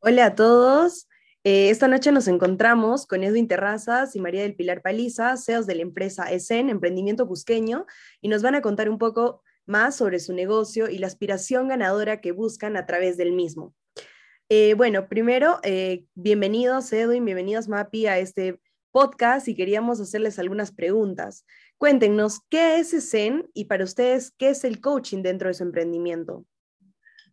Hola a todos. Eh, esta noche nos encontramos con Edwin Terrazas y María del Pilar Paliza, CEOs de la empresa ESEN, Emprendimiento Cusqueño, y nos van a contar un poco más sobre su negocio y la aspiración ganadora que buscan a través del mismo. Eh, bueno, primero, eh, bienvenidos Edwin, bienvenidos Mapi a este podcast y queríamos hacerles algunas preguntas. Cuéntenos, ¿qué es ESEN y para ustedes, qué es el coaching dentro de su emprendimiento?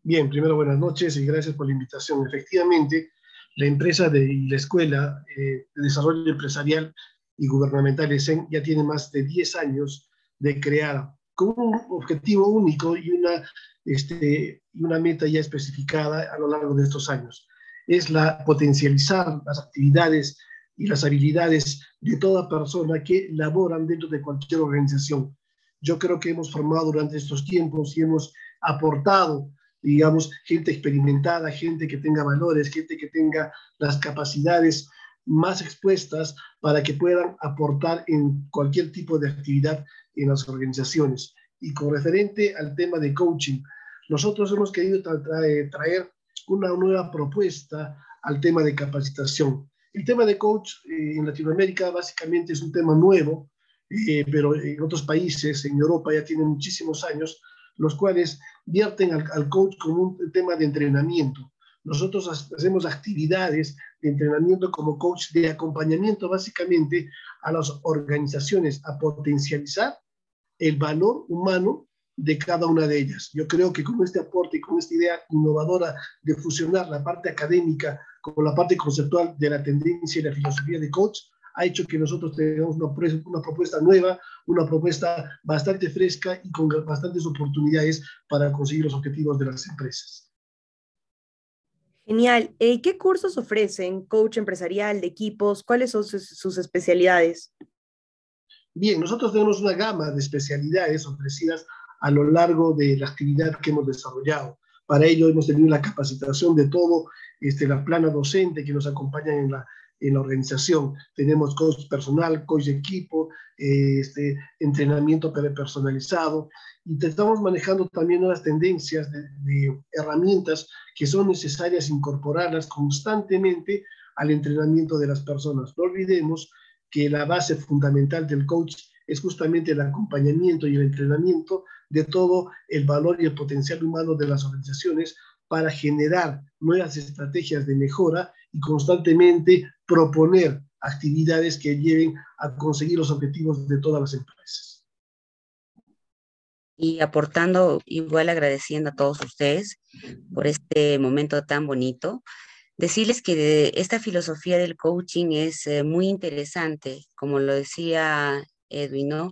Bien, primero buenas noches y gracias por la invitación. Efectivamente, la empresa de la escuela eh, de desarrollo empresarial y gubernamental ESEN ya tiene más de 10 años de crear con un objetivo único y una, este, y una meta ya especificada a lo largo de estos años. Es la potencializar las actividades y las habilidades de toda persona que laboran dentro de cualquier organización. Yo creo que hemos formado durante estos tiempos y hemos aportado digamos, gente experimentada, gente que tenga valores, gente que tenga las capacidades más expuestas para que puedan aportar en cualquier tipo de actividad en las organizaciones. Y con referente al tema de coaching, nosotros hemos querido traer una nueva propuesta al tema de capacitación. El tema de coach eh, en Latinoamérica básicamente es un tema nuevo, eh, pero en otros países, en Europa ya tiene muchísimos años, los cuales vierten al, coach como un tema de entrenamiento. Nosotros hacemos actividades de entrenamiento como coach de acompañamiento básicamente a las organizaciones a potencializar el valor humano de cada una de ellas. Yo creo que con este aporte y con esta idea innovadora de fusionar la parte académica con la parte conceptual de la tendencia y la filosofía de coach, ha hecho que nosotros tengamos una, propuesta nueva, una propuesta bastante fresca y con bastantes oportunidades para conseguir los objetivos de las empresas. Genial. Eh, ¿Qué cursos ofrecen? ¿Coach empresarial, de equipos? ¿Cuáles son sus, sus especialidades? Bien, nosotros tenemos una gama de especialidades ofrecidas a lo largo de la actividad que hemos desarrollado. Para ello hemos tenido la capacitación de todo, este, la plana docente que nos acompaña en la, en la organización. Tenemos coach personal, coach de equipo, eh, este, entrenamiento personalizado y estamos manejando también nuevas tendencias de, de, herramientas que son necesarias incorporarlas constantemente al entrenamiento de las personas. No olvidemos que la base fundamental del coach es justamente el acompañamiento y el entrenamiento de todo el valor y el potencial humano de las organizaciones para generar nuevas estrategias de mejora y constantemente proponer actividades que lleven a conseguir los objetivos de todas las empresas. Y aportando, igual agradeciendo a todos ustedes por este momento tan bonito, decirles que esta filosofía del coaching es eh, muy interesante, como lo decía Edwin, ¿no?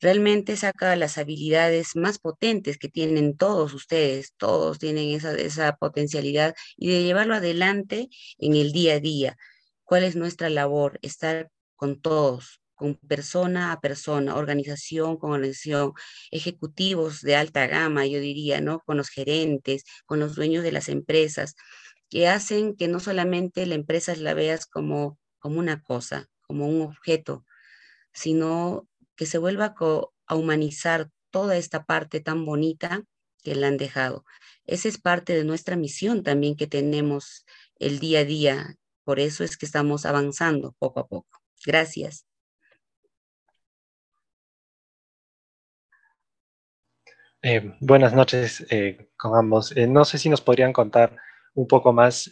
realmente saca las habilidades más potentes que tienen todos ustedes, todos tienen esa, esa potencialidad y de llevarlo adelante en el día a día. ¿Cuál es nuestra labor? Estar con todos, con persona a persona, organización con organización, ejecutivos de alta gama, yo diría, ¿no? Con los gerentes, con los dueños de las empresas, que hacen que no solamente la empresa la veas como, como una cosa, como un objeto, sino que se vuelva a humanizar toda esta parte tan bonita que le han dejado. Esa es parte de nuestra misión también que tenemos el día a día. Por eso es que estamos avanzando poco a poco. Gracias. Eh, buenas noches eh, con ambos. Eh, no sé si nos podrían contar un poco más,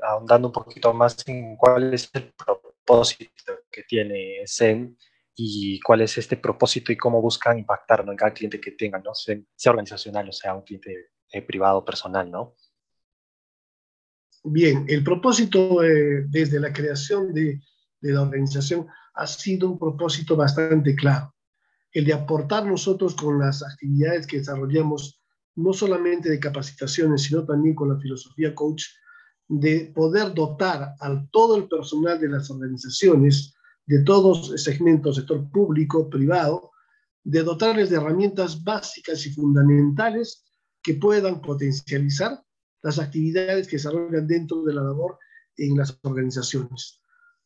ahondando un poquito más en cuál es el propósito que tiene Zen y cuál es este propósito y cómo buscan impactar en cada cliente que tengan, ¿no? sea, organizacional o sea un cliente eh, privado, personal, ¿no? Bien, el propósito eh, desde la creación de, de, la organización ha sido un propósito bastante claro, el de aportar nosotros con las actividades que desarrollamos, no solamente de capacitaciones, sino también con la filosofía coach, de poder dotar a todo el personal de las organizaciones de todos los segmentos, sector público, privado, de dotarles de herramientas básicas y fundamentales que puedan potencializar las actividades que se desarrollan dentro de la labor en las organizaciones.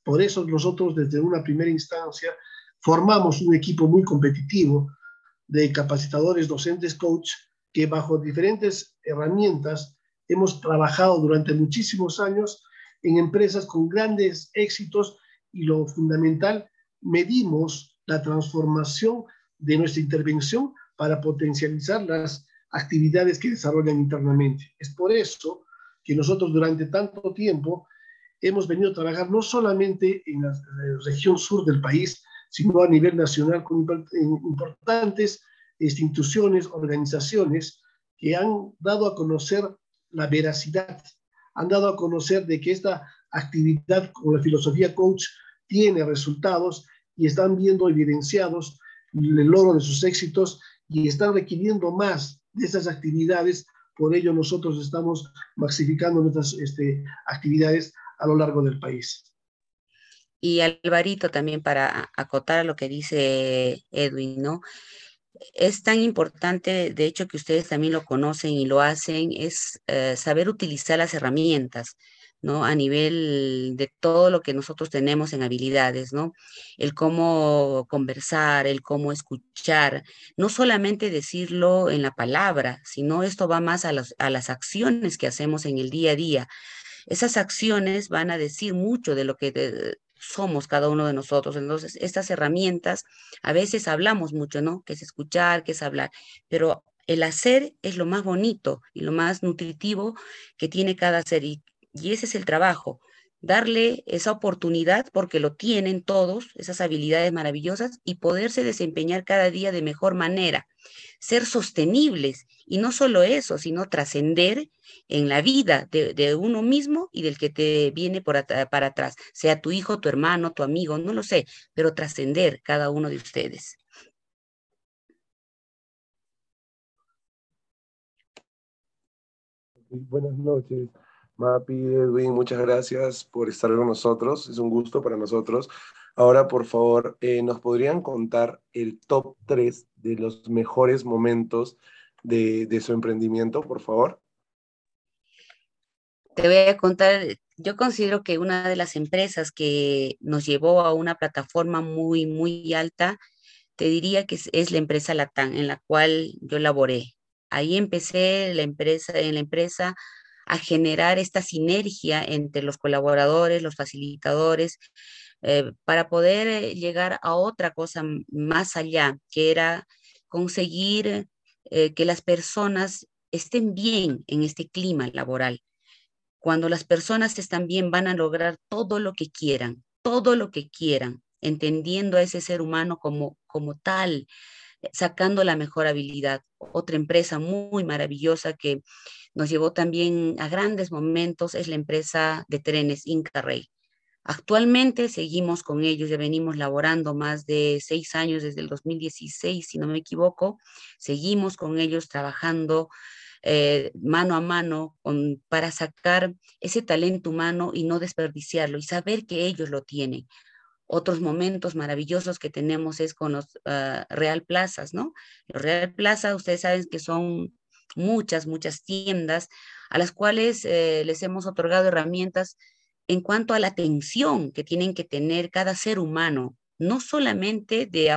Por eso nosotros desde una primera instancia formamos un equipo muy competitivo de capacitadores, docentes, coach, que bajo diferentes herramientas hemos trabajado durante muchísimos años en empresas con grandes éxitos y lo fundamental, medimos la transformación de nuestra intervención para potencializar las actividades que desarrollan internamente. Es por eso que nosotros durante tanto tiempo hemos venido a trabajar no solamente en la región sur del país, sino a nivel nacional con importantes instituciones, organizaciones que han dado a conocer la veracidad, han dado a conocer de que esta actividad con la filosofía coach tiene resultados y están viendo evidenciados el logro de sus éxitos y están requiriendo más de esas actividades. Por ello nosotros estamos maxificando nuestras este, actividades a lo largo del país. Y Alvarito también para acotar a lo que dice Edwin, ¿no? Es tan importante, de hecho que ustedes también lo conocen y lo hacen, es eh, saber utilizar las herramientas, ¿no? A nivel de todo lo que nosotros tenemos en habilidades, ¿no? El cómo conversar, el cómo escuchar, no solamente decirlo en la palabra, sino esto va más a, a las acciones que hacemos en el día a día. Esas acciones van a decir mucho de lo que somos cada uno de nosotros. Entonces, estas herramientas, a veces hablamos mucho, ¿no? Que es escuchar, que es hablar, pero el hacer es lo más bonito y lo más nutritivo que tiene cada ser y, y ese es el trabajo, darle esa oportunidad porque lo tienen todos, esas habilidades maravillosas y poderse desempeñar cada día de mejor manera, ser sostenibles y no solo eso, sino trascender en la vida de, uno mismo y del que te viene por para atrás, sea tu hijo, tu hermano, tu amigo, no lo sé, pero trascender cada uno de ustedes. Buenas noches. Mapi, Edwin, muchas gracias por estar con nosotros. Es un gusto para nosotros. Ahora, por favor, eh, ¿nos podrían contar el top 3 de los mejores momentos de, de su emprendimiento, por favor? Te voy a contar, yo considero que una de las empresas que nos llevó a una plataforma muy, muy alta, te diría que es, es la empresa Latam, en la cual yo laboré. Ahí empecé la empresa, en la empresa a generar esta sinergia entre los colaboradores, los facilitadores, eh, para poder eh, llegar a otra cosa más allá, que era conseguir eh, que las personas estén bien en este clima laboral. Cuando las personas están bien, van a lograr todo lo que quieran, todo lo que quieran, entendiendo a ese ser humano como, como tal, sacando la mejor habilidad. Otra empresa muy maravillosa que nos llevó también a grandes momentos es la empresa de trenes Inca Rey. Actualmente seguimos con ellos, ya venimos laborando más de seis años desde el 2016, si no me equivoco. Seguimos con ellos trabajando eh, mano a mano para sacar ese talento humano y no desperdiciarlo y saber que ellos lo tienen. Otros momentos maravillosos que tenemos es con los ah, Real Plazas, ¿no? Los Real Plaza, ustedes saben que son muchas, muchas tiendas a las cuales eh, les hemos otorgado herramientas en cuanto a la atención que tienen que tener cada ser humano, no solamente de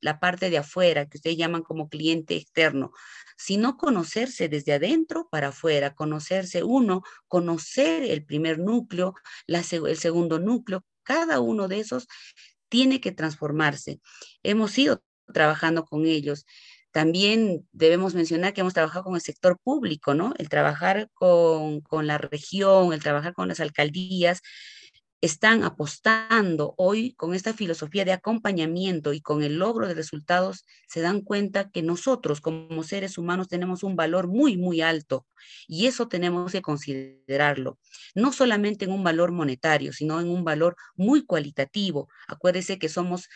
la parte de afuera, que ustedes llaman como cliente externo, sino conocerse desde adentro para afuera, conocerse uno, conocer el primer núcleo, el segundo núcleo, cada uno de esos tiene que transformarse. Hemos ido trabajando con ellos. También debemos mencionar que hemos trabajado con el sector público, ¿no? El trabajar con, con la región, el trabajar con las alcaldías, están apostando hoy con esta filosofía de acompañamiento y con el logro de resultados, se dan cuenta que nosotros como seres humanos tenemos un valor muy, muy alto y eso tenemos que considerarlo, no solamente en un valor monetario, sino en un valor muy cualitativo. Acuérdese que somos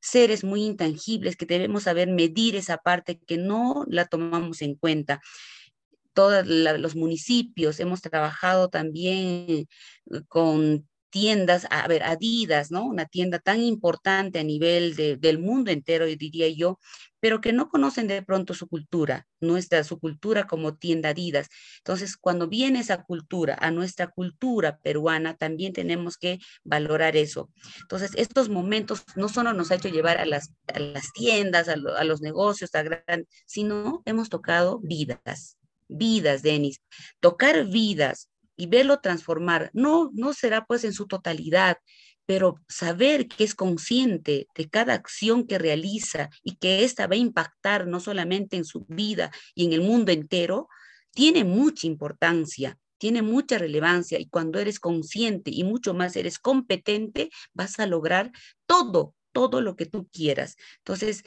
seres muy intangibles, que debemos saber medir esa parte que no la tomamos en cuenta todos los municipios, hemos trabajado también con tiendas, a ver, Adidas, ¿no? Una tienda tan importante a nivel del mundo entero, diría yo, pero que no conocen de pronto su cultura, nuestra, su cultura como tienda Adidas. Entonces, cuando viene esa cultura a nuestra cultura peruana, también tenemos que valorar eso. Entonces, estos momentos no solo nos ha hecho llevar a las, las tiendas, a, los negocios, a gran, sino hemos tocado vidas vidas, Denis. Tocar vidas y verlo transformar, no, no será pues en su totalidad, pero saber que es consciente de cada acción que realiza y que ésta va a impactar no solamente en su vida y en el mundo entero, tiene mucha importancia, tiene mucha relevancia y cuando eres consciente y mucho más eres competente, vas a lograr todo, todo lo que tú quieras. Entonces,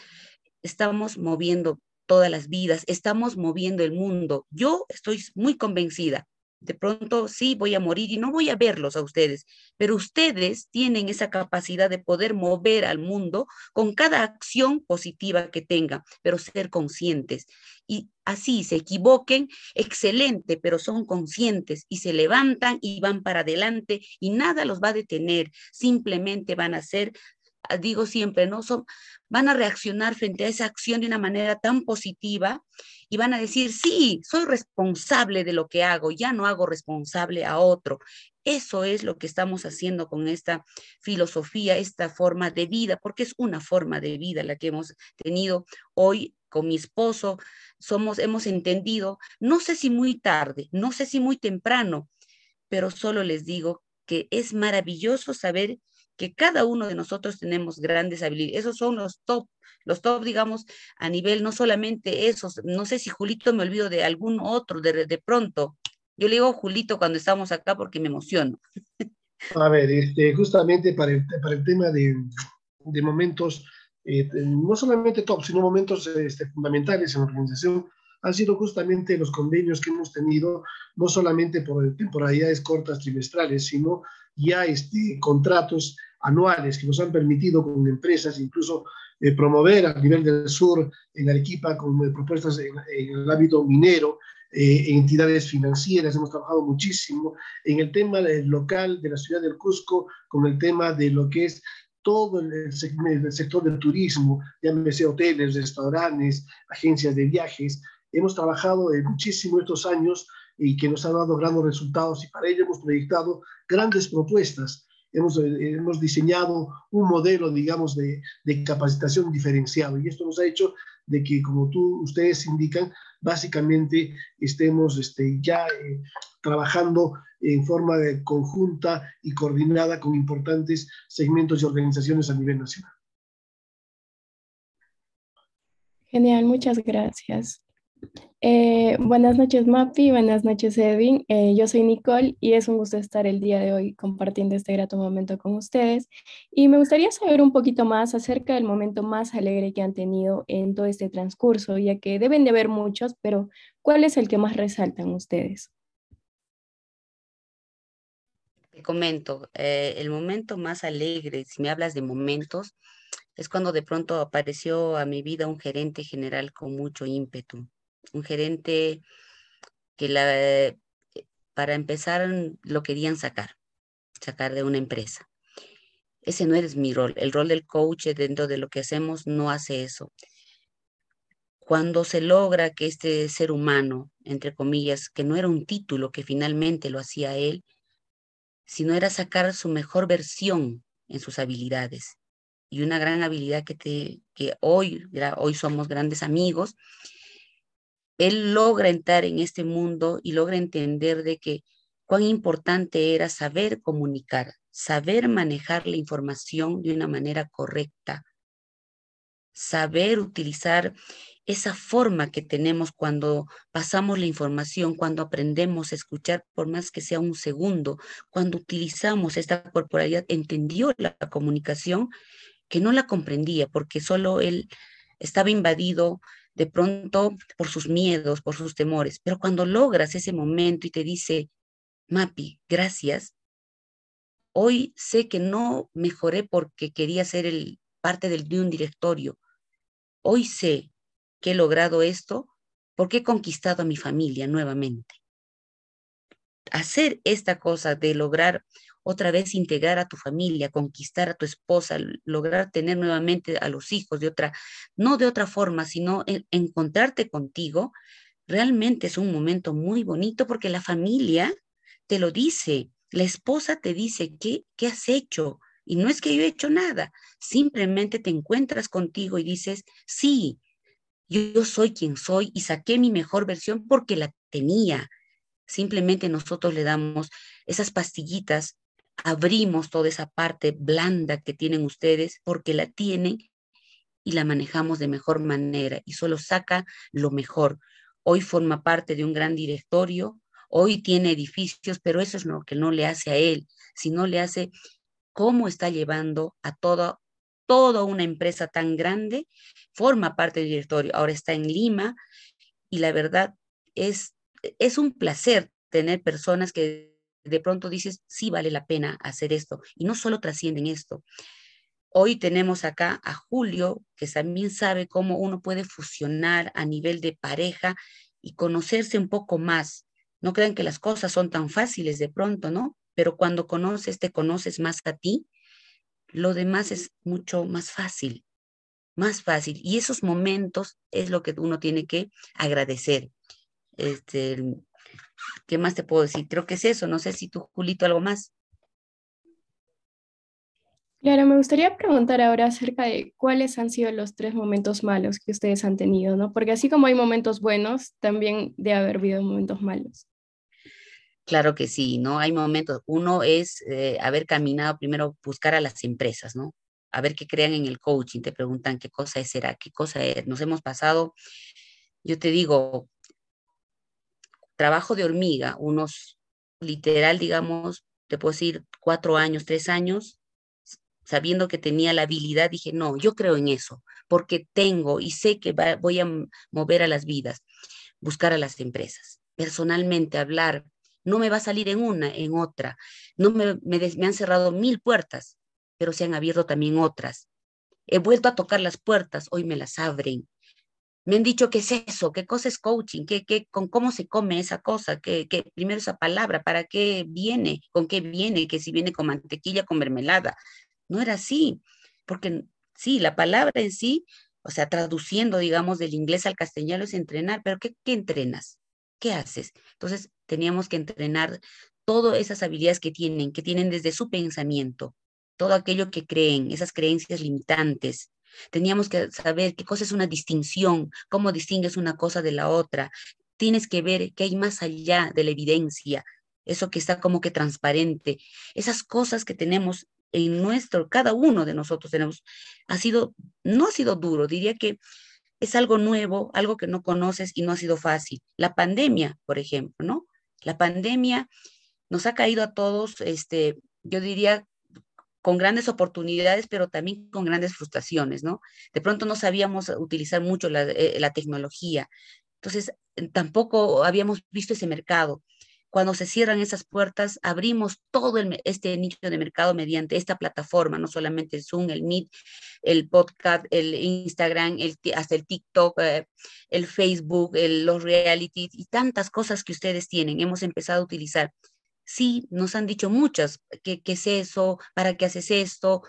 estamos moviendo todas las vidas, estamos moviendo el mundo. Yo estoy muy convencida de pronto sí voy a morir y no voy a verlos a ustedes, pero ustedes tienen esa capacidad de poder mover al mundo con cada acción positiva que tengan, pero ser conscientes. Y así se equivoquen, excelente, pero son conscientes y se levantan y van para adelante y nada los va a detener, simplemente van a ser digo siempre, ¿no? Son, van a reaccionar frente a esa acción de una manera tan positiva y van a decir, sí, soy responsable de lo que hago, ya no hago responsable a otro. Eso es lo que estamos haciendo con esta filosofía, esta forma de vida, porque es una forma de vida la que hemos tenido hoy con mi esposo. Somos, hemos entendido, no sé si muy tarde, no sé si muy temprano, pero solo les digo que es maravilloso saber que cada uno de nosotros tenemos grandes habilidades. Esos son los top, los top, digamos, a nivel no solamente esos. No sé si Julito me olvido de algún otro de, de pronto. Yo le digo Julito cuando estamos acá porque me emociono. A ver, este, justamente para el, para el tema de, de momentos, eh, no solamente top, sino momentos este, fundamentales en la organización, han sido justamente los convenios que hemos tenido, no solamente por temporalidades cortas trimestrales, sino ya este, contratos anuales que nos han permitido con empresas incluso eh, promover a nivel del sur en Arequipa con eh, propuestas en, el ámbito minero, eh, entidades financieras, hemos trabajado muchísimo en el tema local de la ciudad del Cusco, con el tema de lo que es todo el sector del turismo, llámese hoteles, restaurantes, agencias de viajes. Hemos trabajado muchísimo estos años y que nos ha dado grandes resultados y para ello hemos proyectado grandes propuestas. Hemos, eh, hemos diseñado un modelo, digamos, de, de, capacitación diferenciado y esto nos ha hecho de que, como tú, ustedes indican, básicamente estemos este, ya eh, trabajando en forma de conjunta y coordinada con importantes segmentos y organizaciones a nivel nacional. Genial, muchas gracias. Eh, buenas noches, Mapi. Buenas noches, Edwin. Eh, yo soy Nicole y es un gusto estar el día de hoy compartiendo este grato momento con ustedes. Y me gustaría saber un poquito más acerca del momento más alegre que han tenido en todo este transcurso, ya que deben de haber muchos, pero ¿cuál es el que más resaltan ustedes? Te comento, eh, el momento más alegre, si me hablas de momentos, es cuando de pronto apareció a mi vida un gerente general con mucho ímpetu un gerente que la, eh, para empezar lo querían sacar, sacar de una empresa. Ese no es mi rol. El rol del coach dentro de lo que hacemos no hace eso. Cuando se logra que este ser humano, entre comillas, que no era un título que finalmente lo hacía él, sino era sacar su mejor versión en sus habilidades. Y una gran habilidad que, te, que hoy, hoy somos grandes amigos, él logra entrar en este mundo y logra entender de que cuán importante era saber comunicar, saber manejar la información de una manera correcta, saber utilizar esa forma que tenemos cuando pasamos la información, cuando aprendemos a escuchar por más que sea un segundo, cuando utilizamos esta corporalidad, entendió la comunicación que no la comprendía porque solo él estaba invadido de pronto por sus miedos, por sus temores, pero cuando logras ese momento y te dice, Mapi, gracias, hoy sé que no mejoré porque quería ser el, parte del, de un directorio, hoy sé que he logrado esto porque he conquistado a mi familia nuevamente. Hacer esta cosa de lograr otra vez integrar a tu familia, conquistar a tu esposa, lograr tener nuevamente a los hijos de otra, no de otra forma, sino encontrarte contigo, realmente es un momento muy bonito porque la familia te lo dice, la esposa te dice, ¿qué, qué has hecho? Y no es que yo he hecho nada, simplemente te encuentras contigo y dices, sí, yo soy quien soy y saqué mi mejor versión porque la tenía. Simplemente nosotros le damos esas pastillitas, abrimos toda esa parte blanda que tienen ustedes porque la tienen y la manejamos de mejor manera y solo saca lo mejor. Hoy forma parte de un gran directorio, hoy tiene edificios, pero eso es lo que no le hace a él, sino le hace cómo está llevando a toda, toda una empresa tan grande, forma parte del directorio, ahora está en Lima y la verdad es, es un placer tener personas que de pronto dices, sí vale la pena hacer esto y no solo trascienden esto, Hoy tenemos acá a Julio, que también sabe cómo uno puede fusionar a nivel de pareja y conocerse un poco más. No crean que las cosas son tan fáciles de pronto, ¿no? Pero cuando conoces, te conoces más a ti, lo demás es mucho más fácil, más fácil. Y esos momentos es lo que uno tiene que agradecer. Este, ¿Qué más te puedo decir? Creo que es eso. No sé si tú, Julito, algo más. Claro, me gustaría preguntar ahora acerca de cuáles han sido los tres momentos malos que ustedes han tenido, ¿no? Porque así como hay momentos buenos, también debe haber habido momentos malos. Claro que sí, ¿no? Hay momentos. Uno es eh, haber caminado primero, buscar a las empresas, ¿no? A ver qué crean en el coaching, te preguntan qué cosa es, será, qué cosa es. Nos hemos pasado, yo te digo, trabajo de hormiga, unos literal, digamos, te puedo decir, cuatro años, tres años, sabiendo que tenía la habilidad, dije, no, yo creo en eso, porque tengo y sé que voy a mover a las vidas, buscar a las empresas, personalmente hablar, no me va a salir en una, en otra, no me, me han cerrado mil puertas, pero se han abierto también otras. He vuelto a tocar las puertas, hoy me las abren. Me han dicho qué es eso, qué cosa es coaching, qué, qué, con cómo se come esa cosa, qué, qué, primero esa palabra, para qué viene, con qué viene, que si viene con mantequilla, con mermelada, no era así, porque sí, la palabra en sí, o sea, traduciendo, digamos, del inglés al castellano es entrenar, pero ¿qué, qué entrenas? ¿Qué haces? Entonces, teníamos que entrenar todas esas habilidades que tienen, que tienen desde su pensamiento, todo aquello que creen, esas creencias limitantes. Teníamos que saber qué cosa es una distinción, cómo distingues una cosa de la otra. Tienes que ver qué hay más allá de la evidencia, eso que está como que transparente, esas cosas que tenemos en nuestro, cada uno de nosotros tenemos, ha sido, no ha sido duro, diría que es algo nuevo, algo que no conoces y no ha sido fácil. La pandemia, por ejemplo, ¿no? La pandemia nos ha caído a todos, este, yo diría, con grandes oportunidades, pero también con grandes frustraciones, ¿no? De pronto no sabíamos utilizar mucho la, eh, tecnología, entonces tampoco habíamos visto ese mercado. Cuando se cierran esas puertas, abrimos todo este nicho de mercado mediante esta plataforma, no solamente el Zoom, el Meet, el podcast, el Instagram, el, hasta el TikTok, eh, el Facebook, los reality y tantas cosas que ustedes tienen. Hemos empezado a utilizar. Sí, nos han dicho muchas, ¿qué, qué es eso? ¿Para qué haces esto?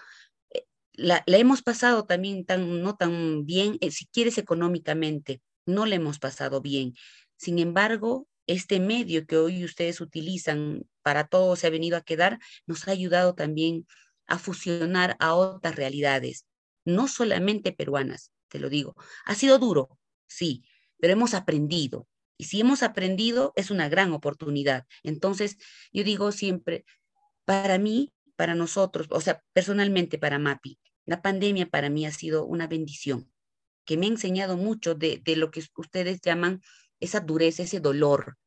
Eh, la, hemos pasado también tan, no tan bien, eh, si quieres económicamente, no le hemos pasado bien. Sin embargo, este medio que hoy ustedes utilizan para todo se ha venido a quedar, nos ha ayudado también a fusionar a otras realidades, no solamente peruanas, te lo digo. Ha sido duro, sí, pero hemos aprendido. Y si hemos aprendido, es una gran oportunidad. Entonces, yo digo siempre, para mí, para nosotros, o sea, personalmente para MAPI, la pandemia para mí ha sido una bendición, que me ha enseñado mucho de, lo que ustedes llaman esa dureza, ese dolor.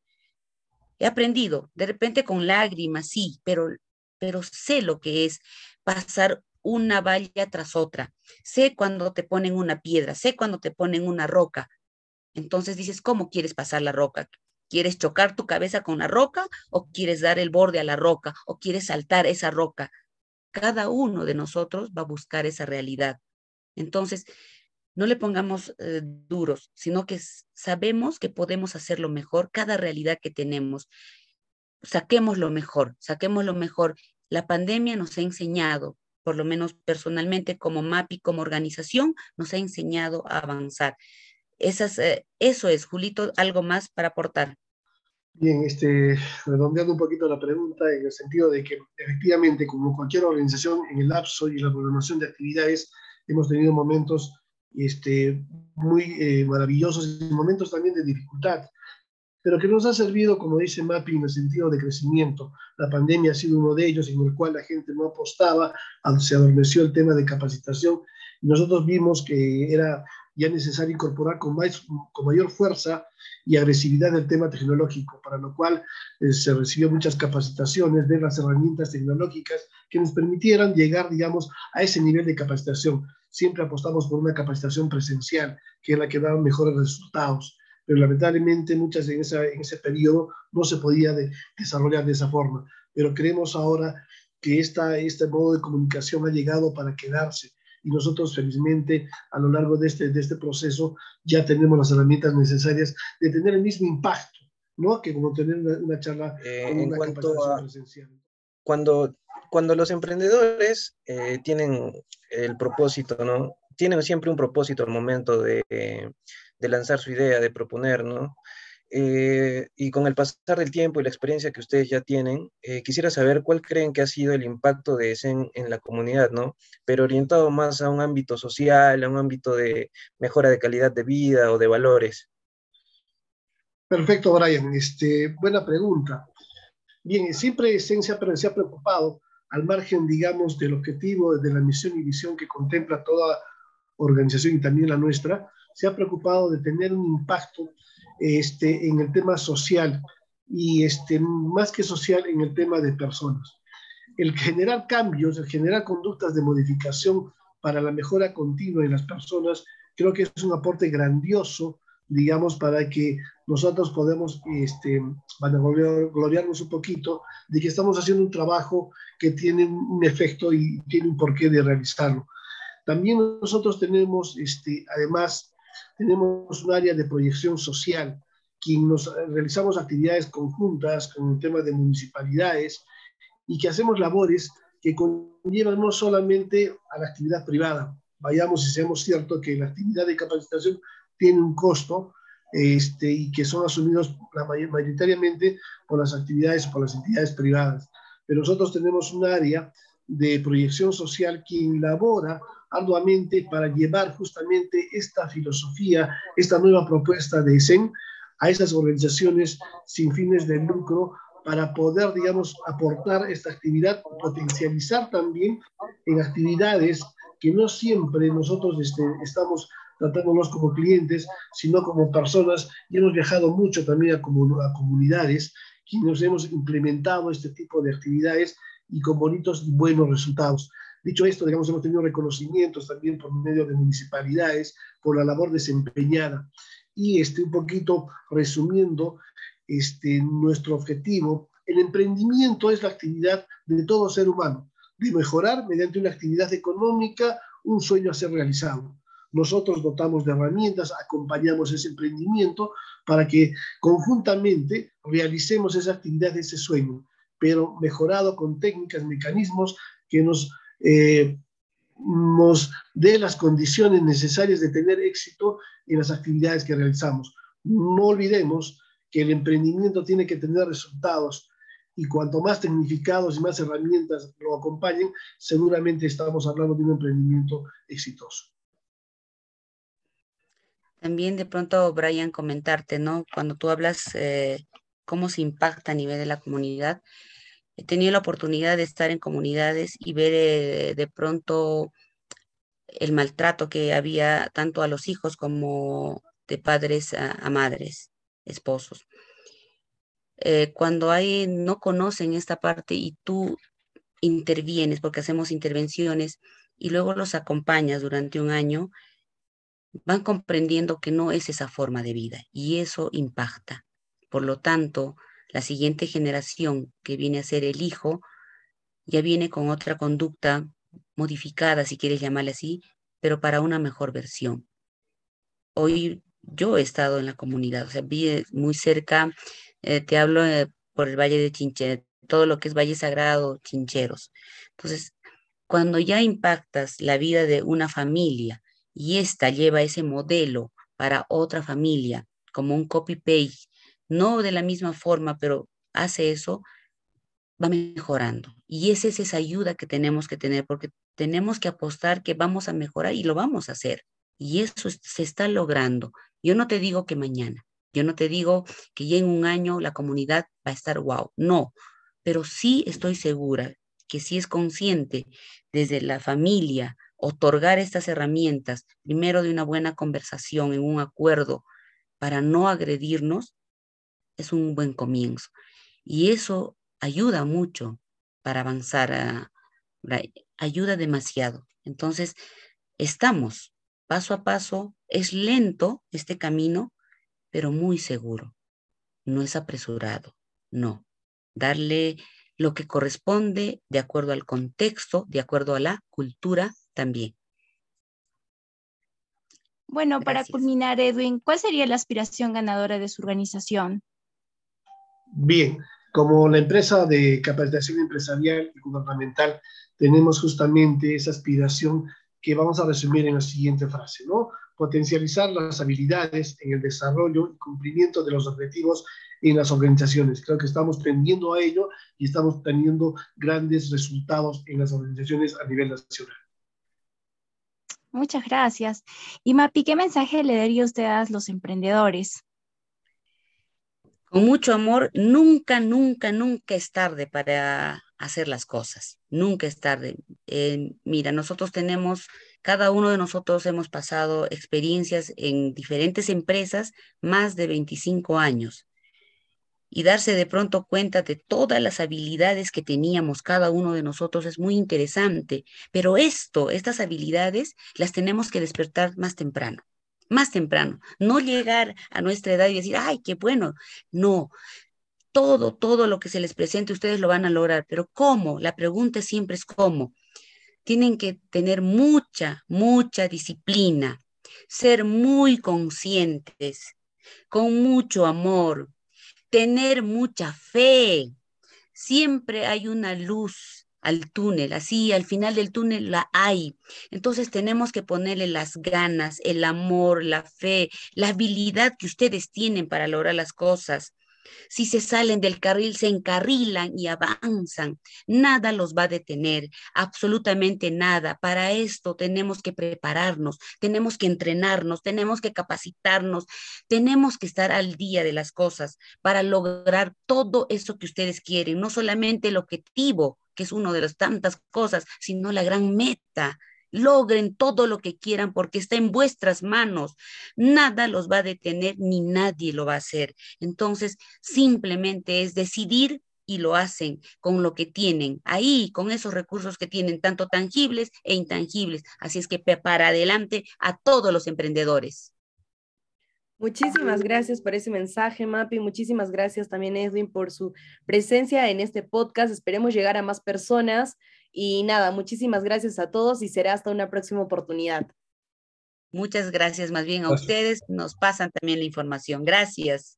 He aprendido, de repente con lágrimas, sí, pero, pero sé lo que es pasar una valla tras otra. Sé cuando te ponen una piedra, sé cuando te ponen una roca. Entonces dices, ¿cómo quieres pasar la roca? ¿Quieres chocar tu cabeza con la roca o quieres dar el borde a la roca o quieres saltar esa roca? Cada uno de nosotros va a buscar esa realidad. Entonces, no le pongamos eh, duros, sino que sabemos que podemos hacerlo mejor cada realidad que tenemos. Saquemos lo mejor, saquemos lo mejor. La pandemia nos ha enseñado, por lo menos personalmente como MAPI, como organización, nos ha enseñado a avanzar. Esas, eh, eso es, Julito, algo más para aportar. Bien, este, redondeando un poquito la pregunta en el sentido de que efectivamente, como cualquier organización, en el lapso y la programación de actividades, hemos tenido momentos este, muy eh, maravillosos y momentos también de dificultad. pero que nos ha servido, como dice Mapi, en el sentido de crecimiento. La pandemia ha sido uno de ellos, en el cual la gente no apostaba, se adormeció el tema de capacitación, y nosotros vimos que era ya necesario incorporar con, mayor fuerza y agresividad el tema tecnológico, para lo cual eh, se recibió muchas capacitaciones de las herramientas tecnológicas que nos permitieran llegar, digamos, a ese nivel de capacitación. Siempre apostamos por una capacitación presencial, que es la que da mejores resultados, pero lamentablemente muchas en, ese periodo no se podía desarrollar de esa forma. Pero creemos ahora que este modo de comunicación ha llegado para quedarse y nosotros felizmente a lo largo de este, de este proceso ya tenemos las herramientas necesarias de tener el mismo impacto, ¿no? Que como tener una, charla eh, en cuanto a, presencial. Cuando, cuando los emprendedores eh, tienen el propósito, ¿no? Tienen siempre un propósito al momento de, de lanzar su idea, de proponer, ¿no? Eh, y con el pasar del tiempo y la experiencia que ustedes ya tienen, eh, quisiera saber cuál creen que ha sido el impacto de ESEN en la comunidad, ¿no? Pero orientado más a un ámbito social, a un ámbito de mejora de calidad de vida o de valores. Perfecto, Brian. Este, buena pregunta. Bien, siempre ESEN se ha, se ha preocupado, al margen, digamos, del objetivo, de la misión y visión que contempla toda organización y también la nuestra, se ha preocupado de tener un impacto este, en el tema social y este, más que social en el tema de personas. El generar cambios, el generar conductas de modificación para la mejora continua de las personas, creo que es un aporte grandioso, digamos, para que nosotros podamos este, gloriarnos un poquito de que estamos haciendo un trabajo que tiene un efecto y tiene un porqué de realizarlo. También nosotros tenemos, este, además, tenemos un área de proyección social, quien nos eh, realizamos actividades conjuntas con el tema de municipalidades y que hacemos labores que conllevan no solamente a la actividad privada. Vayamos y seamos cierto que la actividad de capacitación tiene un costo este, y que son asumidos mayoritariamente por las actividades por las entidades privadas. Pero nosotros tenemos un área de proyección social quien labora arduamente para llevar justamente esta filosofía, esta nueva propuesta de ESEN a esas organizaciones sin fines de lucro para poder, digamos, aportar esta actividad, potencializar también en actividades que no siempre nosotros este, estamos tratándonos como clientes, sino como personas, y hemos viajado mucho también a, a comunidades, nos hemos implementado este tipo de actividades y con bonitos y buenos resultados. Dicho esto, digamos, hemos tenido reconocimientos también por medio de municipalidades por la labor desempeñada. Y este, un poquito resumiendo este, nuestro objetivo, el emprendimiento es la actividad de todo ser humano, de mejorar mediante una actividad económica un sueño a ser realizado. Nosotros dotamos de herramientas, acompañamos ese emprendimiento para que conjuntamente realicemos esa actividad, ese sueño, pero mejorado con técnicas, mecanismos que nos eh, nos dé las condiciones necesarias de tener éxito en las actividades que realizamos. No olvidemos que el emprendimiento tiene que tener resultados y cuanto más tecnificados y más herramientas lo acompañen, seguramente estamos hablando de un emprendimiento exitoso. También de pronto, Brian, comentarte, ¿no? Cuando tú hablas eh, cómo se impacta a nivel de la comunidad, he tenido la oportunidad de estar en comunidades y ver eh, de pronto el maltrato que había tanto a los hijos como de padres a, madres, esposos. Eh, cuando hay, no conocen esta parte y tú intervienes, porque hacemos intervenciones, y luego los acompañas durante un año, van comprendiendo que no es esa forma de vida y eso impacta. Por lo tanto, la siguiente generación que viene a ser el hijo ya viene con otra conducta modificada, si quieres llamarle así, pero para una mejor versión. Hoy yo he estado en la comunidad, o sea, vi muy cerca, eh, te hablo eh, por el Valle de Chinche, todo lo que es Valle Sagrado, Chincheros. Entonces, cuando ya impactas la vida de una familia y esta lleva ese modelo para otra familia, como un copy-paste no de la misma forma, pero hace eso, va mejorando. Y esa es esa ayuda que tenemos que tener, porque tenemos que apostar que vamos a mejorar y lo vamos a hacer. Y eso se está logrando. Yo no te digo que mañana, Yo no te digo que ya en un año la comunidad va a estar wow, no, pero sí estoy segura que si es consciente desde la familia otorgar estas herramientas, primero de una buena conversación, en un acuerdo, para no agredirnos, es un buen comienzo. Y eso ayuda mucho para avanzar, ayuda demasiado. Entonces, estamos paso a paso, es lento este camino, pero muy seguro. No es apresurado, no. Darle lo que corresponde de acuerdo al contexto, de acuerdo a la cultura también. Bueno, para culminar, Edwin, ¿cuál sería la aspiración ganadora de su organización? Bien, como la empresa de capacitación empresarial y gubernamental, tenemos justamente esa aspiración que vamos a resumir en la siguiente frase, ¿no? Potencializar las habilidades en el desarrollo y cumplimiento de los objetivos en las organizaciones. Creo que estamos tendiendo a ello y estamos teniendo grandes resultados en las organizaciones a nivel nacional. Muchas gracias. Y Mapi, ¿qué mensaje le daría usted a los emprendedores? Con mucho amor, nunca, nunca, nunca es tarde para hacer las cosas. Nunca es tarde. Eh, mira, nosotros tenemos, cada uno de nosotros hemos pasado experiencias en diferentes empresas más de 25 años y darse de pronto cuenta de todas las habilidades que teníamos cada uno de nosotros es muy interesante, pero esto, estas habilidades, las tenemos que despertar más temprano, más temprano, no llegar a nuestra edad y decir, ay, qué bueno, no. Todo, todo lo que se les presente, ustedes lo van a lograr, pero ¿cómo? La pregunta siempre es cómo. Tienen que tener mucha, mucha disciplina, ser muy conscientes, con mucho amor, tener mucha fe. Siempre hay una luz al túnel, así al final del túnel la hay. Entonces tenemos que ponerle las ganas, el amor, la fe, la habilidad que ustedes tienen para lograr las cosas. Si se salen del carril, se encarrilan y avanzan. Nada los va a detener, absolutamente nada. Para esto tenemos que prepararnos, tenemos que entrenarnos, tenemos que capacitarnos, tenemos que estar al día de las cosas para lograr todo eso que ustedes quieren, no solamente el objetivo, que es una de las tantas cosas, sino la gran meta logren todo lo que quieran porque está en vuestras manos. Nada los va a detener ni nadie lo va a hacer. Entonces, simplemente es decidir y lo hacen con lo que tienen ahí, con esos recursos que tienen, tanto tangibles e intangibles. Así es que para adelante a todos los emprendedores. Muchísimas gracias por ese mensaje, Mapi. Muchísimas gracias también, Edwin, por su presencia en este podcast. Esperemos llegar a más personas. Y nada, muchísimas gracias a todos y será hasta una próxima oportunidad. Muchas gracias más bien a ustedes. Nos pasan también la información. Gracias.